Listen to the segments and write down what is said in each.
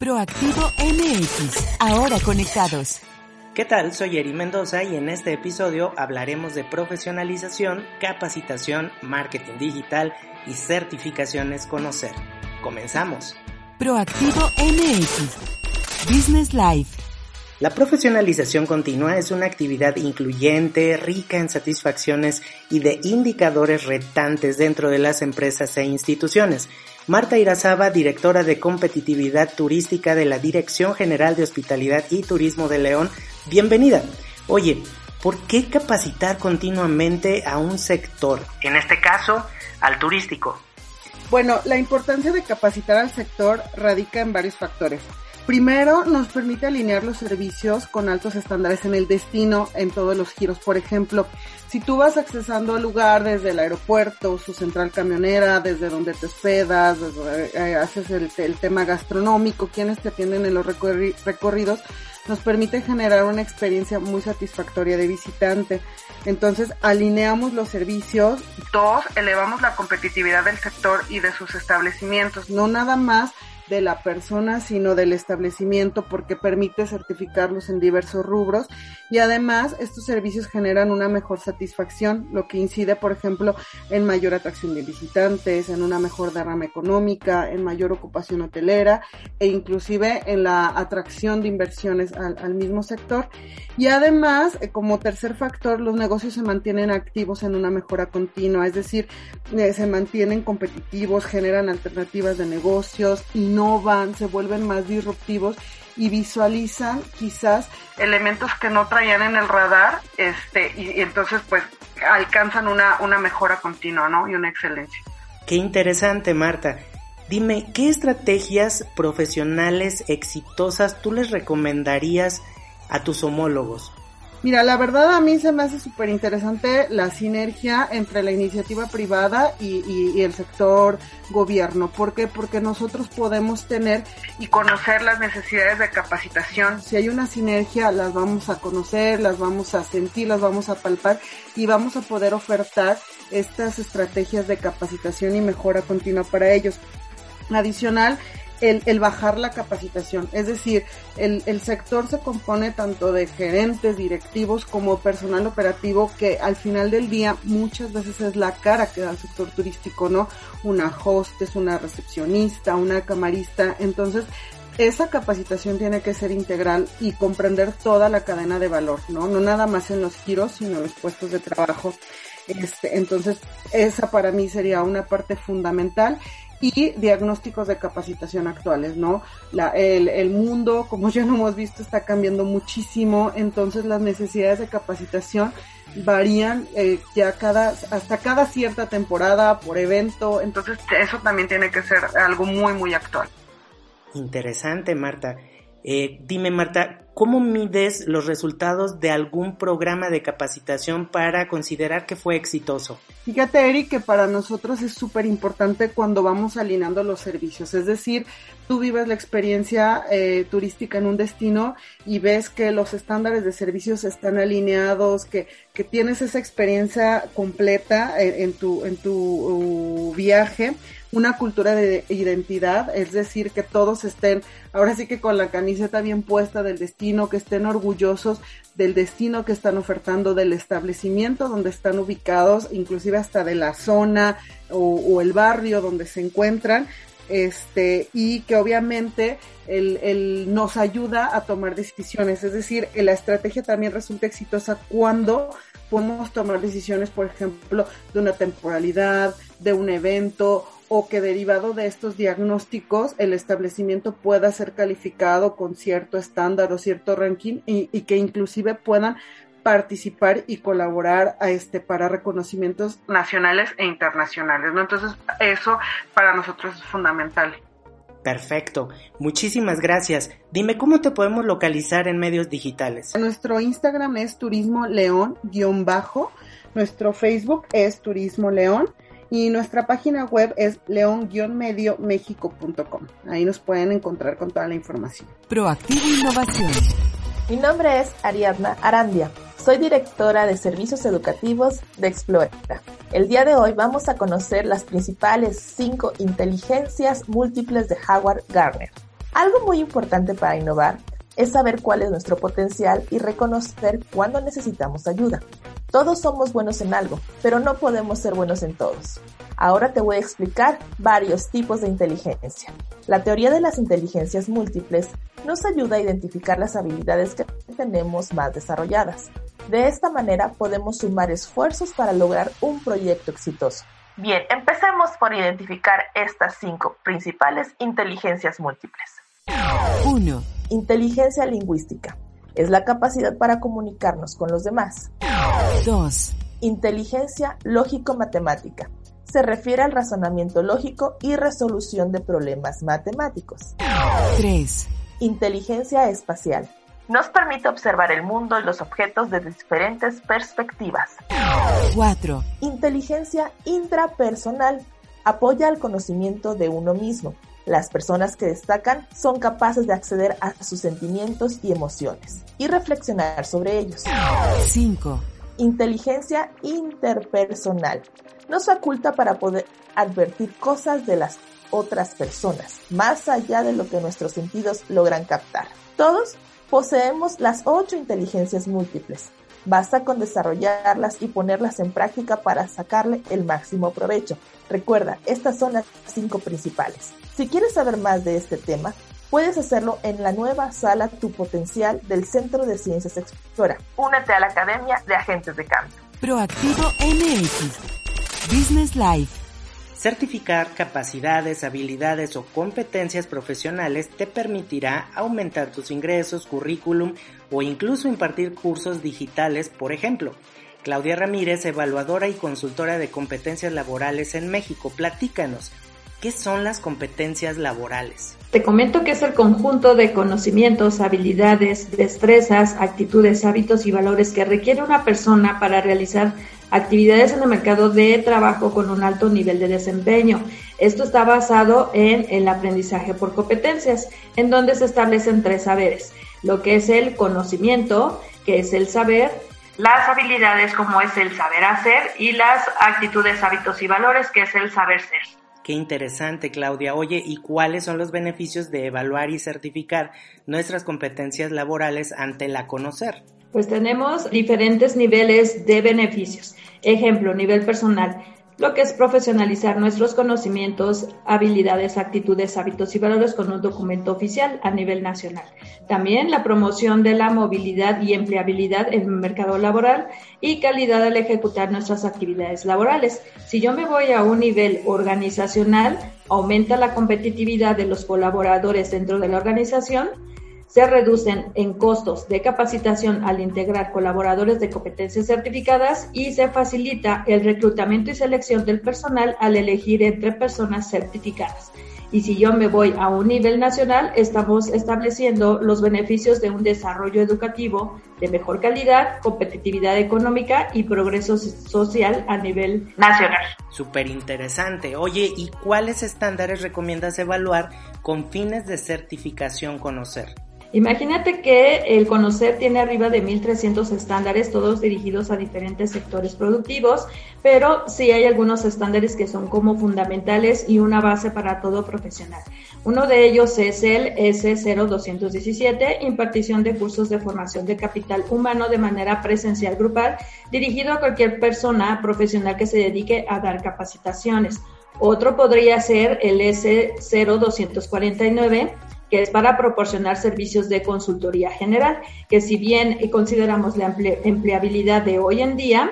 Proactivo MX, ahora conectados. ¿Qué tal? Soy Eri Mendoza y en este episodio hablaremos de profesionalización, capacitación, marketing digital y certificaciones Conocer. Comenzamos. Proactivo MX, Business Life. La profesionalización continua es una actividad incluyente, rica en satisfacciones y de indicadores retantes dentro de las empresas e instituciones. Marta Irazaba, directora de competitividad turística de la Dirección General de Hospitalidad y Turismo de León, bienvenida. Oye, ¿por qué capacitar continuamente a un sector? En este caso, al turístico. Bueno, la importancia de capacitar al sector radica en varios factores. Primero, nos permite alinear los servicios con altos estándares en el destino, en todos los giros. Por ejemplo, si tú vas accesando al lugar desde el aeropuerto, su central camionera, desde donde te hospedas, eh, haces el, tema gastronómico, quienes te atienden en los recorridos, nos permite generar una experiencia muy satisfactoria de visitante. Entonces, alineamos los servicios. Dos, elevamos la competitividad del sector y de sus establecimientos. No nada más de la persona, sino del establecimiento porque permite certificarlos en diversos rubros y además estos servicios generan una mejor satisfacción, lo que incide, por ejemplo, en mayor atracción de visitantes, en una mejor derrama económica, en mayor ocupación hotelera e inclusive en la atracción de inversiones al, mismo sector. Y además, eh, como tercer factor, los negocios se mantienen activos en una mejora continua, es decir, eh, se mantienen competitivos, generan alternativas de negocios y no innovan, se vuelven más disruptivos y visualizan quizás elementos que no traían en el radar, este, y, entonces pues alcanzan una, una mejora continua, ¿no? Y una excelencia. Qué interesante, Marta. Dime, ¿qué estrategias profesionales exitosas tú les recomendarías a tus homólogos? Mira, la verdad a mí se me hace súper interesante la sinergia entre la iniciativa privada y, el sector gobierno. ¿Por qué? Porque nosotros podemos tener y conocer las necesidades de capacitación. Si hay una sinergia, las vamos a conocer, las vamos a sentir, las vamos a palpar y vamos a poder ofertar estas estrategias de capacitación y mejora continua para ellos. Adicional, el, bajar la capacitación. Es decir, el, el, sector se compone tanto de gerentes, directivos como personal operativo que al final del día muchas veces es la cara que da el sector turístico, ¿no? Una hostess, una recepcionista, una camarista. Entonces, esa capacitación tiene que ser integral y comprender toda la cadena de valor, ¿no? No nada más en los giros, sino en los puestos de trabajo. Este, entonces, esa para mí sería una parte fundamental y diagnósticos de capacitación actuales, ¿no? La, el, el, mundo, como ya lo hemos visto, está cambiando muchísimo, entonces las necesidades de capacitación varían eh, ya cada, hasta cada cierta temporada, por evento, entonces eso también tiene que ser algo muy, muy actual. Interesante, Marta. Eh, dime, Marta, ¿cómo mides los resultados de algún programa de capacitación para considerar que fue exitoso? Fíjate, Eric, que para nosotros es súper importante cuando vamos alineando los servicios. Es decir, tú vives la experiencia eh, turística en un destino y ves que los estándares de servicios están alineados, que, que tienes esa experiencia completa en, tu, en tu uh, viaje una cultura de identidad, es decir, que todos estén, ahora sí que con la camiseta bien puesta del destino, que estén orgullosos del destino que están ofertando, del establecimiento donde están ubicados, inclusive hasta de la zona o, el barrio donde se encuentran, este, y que obviamente el, el, nos ayuda a tomar decisiones. Es decir, la estrategia también resulta exitosa cuando podemos tomar decisiones, por ejemplo, de una temporalidad, de un evento o que derivado de estos diagnósticos el establecimiento pueda ser calificado con cierto estándar o cierto ranking y, que inclusive puedan participar y colaborar a este para reconocimientos nacionales e internacionales, ¿no? Entonces, eso para nosotros es fundamental. Perfecto, muchísimas gracias. Dime cómo te podemos localizar en medios digitales. Nuestro Instagram es turismo león-bajo, nuestro Facebook es turismo león y nuestra página web es león-mediomexico.com. Ahí nos pueden encontrar con toda la información. Proactiva Innovación. Mi nombre es Ariadna Arandia. Soy directora de servicios educativos de Explora. El día de hoy vamos a conocer las principales cinco inteligencias múltiples de Howard Gardner. Algo muy importante para innovar es saber cuál es nuestro potencial y reconocer cuándo necesitamos ayuda. Todos somos buenos en algo, pero no podemos ser buenos en todos. Ahora te voy a explicar varios tipos de inteligencia. La teoría de las inteligencias múltiples nos ayuda a identificar las habilidades que tenemos más desarrolladas. De esta manera podemos sumar esfuerzos para lograr un proyecto exitoso. Bien, empecemos por identificar estas cinco principales inteligencias múltiples. 1. Inteligencia lingüística. Es la capacidad para comunicarnos con los demás. 2. Inteligencia lógico-matemática. Se refiere al razonamiento lógico y resolución de problemas matemáticos. 3. Inteligencia espacial. Nos permite observar el mundo y los objetos desde diferentes perspectivas. 4. Inteligencia intrapersonal. Apoya al conocimiento de uno mismo. Las personas que destacan son capaces de acceder a sus sentimientos y emociones y reflexionar sobre ellos. 5. Inteligencia interpersonal. Nos oculta para poder advertir cosas de las otras personas, más allá de lo que nuestros sentidos logran captar. Todos poseemos las ocho inteligencias múltiples. Basta con desarrollarlas y ponerlas en práctica para sacarle el máximo provecho. Recuerda, estas son las cinco principales. Si quieres saber más de este tema, puedes hacerlo en la nueva sala Tu Potencial del Centro de Ciencias Explora. Únete a la Academia de Agentes de Cambio. Proactivo MX. Business Life. Certificar capacidades, habilidades o competencias profesionales te permitirá aumentar tus ingresos, currículum o incluso impartir cursos digitales, por ejemplo. Claudia Ramírez, evaluadora y consultora de competencias laborales en México, platícanos, ¿qué son las competencias laborales? Te comento que es el conjunto de conocimientos, habilidades, destrezas, actitudes, hábitos y valores que requiere una persona para realizar actividades en el mercado de trabajo con un alto nivel de desempeño. Esto está basado en el aprendizaje por competencias, en donde se establecen tres saberes, lo que es el conocimiento, que es el saber, las habilidades como es el saber hacer y las actitudes, hábitos y valores, que es el saber ser. Qué interesante, Claudia. Oye, ¿y cuáles son los beneficios de evaluar y certificar nuestras competencias laborales ante la conocer? Pues tenemos diferentes niveles de beneficios. Ejemplo, nivel personal, lo que es profesionalizar nuestros conocimientos, habilidades, actitudes, hábitos y valores con un documento oficial a nivel nacional. También la promoción de la movilidad y empleabilidad en el mercado laboral y calidad al ejecutar nuestras actividades laborales. Si yo me voy a un nivel organizacional, aumenta la competitividad de los colaboradores dentro de la organización se reducen en costos de capacitación al integrar colaboradores de competencias certificadas y se facilita el reclutamiento y selección del personal al elegir entre personas certificadas. Y si yo me voy a un nivel nacional, estamos estableciendo los beneficios de un desarrollo educativo de mejor calidad, competitividad económica y progreso social a nivel nacional. Súper interesante. Oye, ¿y cuáles estándares recomiendas evaluar con fines de certificación conocer? Imagínate que el conocer tiene arriba de 1.300 estándares, todos dirigidos a diferentes sectores productivos, pero sí hay algunos estándares que son como fundamentales y una base para todo profesional. Uno de ellos es el S0217, impartición de cursos de formación de capital humano de manera presencial grupal, dirigido a cualquier persona profesional que se dedique a dar capacitaciones. Otro podría ser el S0249 que es para proporcionar servicios de consultoría general, que si bien consideramos la empleabilidad de hoy en día,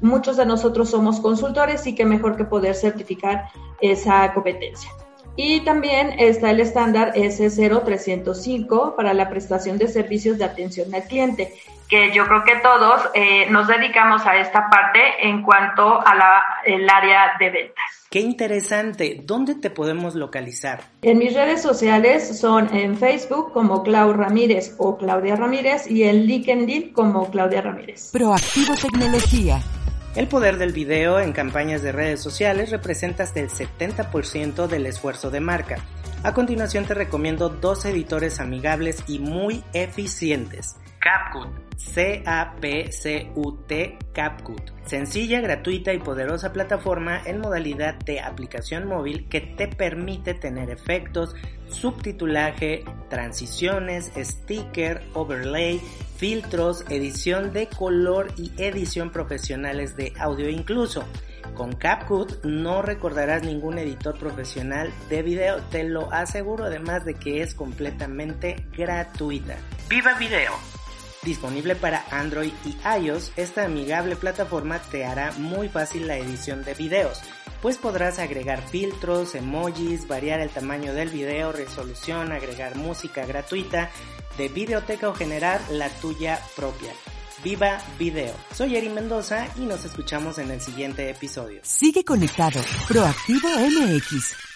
muchos de nosotros somos consultores y que mejor que poder certificar esa competencia. Y también está el estándar S0305 para la prestación de servicios de atención al cliente, que yo creo que todos eh, nos dedicamos a esta parte en cuanto a la, el área de ventas. Qué interesante. ¿Dónde te podemos localizar? En mis redes sociales son en Facebook como Clau Ramírez o Claudia Ramírez y en LinkedIn como Claudia Ramírez. Proactivo Tecnología. El poder del video en campañas de redes sociales representa hasta el 70% del esfuerzo de marca. A continuación te recomiendo dos editores amigables y muy eficientes. CapCut, C-A-P-C-U-T, CapCut. Sencilla, gratuita y poderosa plataforma en modalidad de aplicación móvil que te permite tener efectos, subtitulaje, transiciones, sticker, overlay, filtros, edición de color y edición profesionales de audio incluso. Con CapCut no recordarás ningún editor profesional de video, te lo aseguro además de que es completamente gratuita. ¡Viva Video! Disponible para Android y iOS, esta amigable plataforma te hará muy fácil la edición de videos, pues podrás agregar filtros, emojis, variar el tamaño del video, resolución, agregar música gratuita, de videoteca o generar la tuya propia. Viva Video. Soy Eri Mendoza y nos escuchamos en el siguiente episodio. Sigue conectado. Proactivo MX.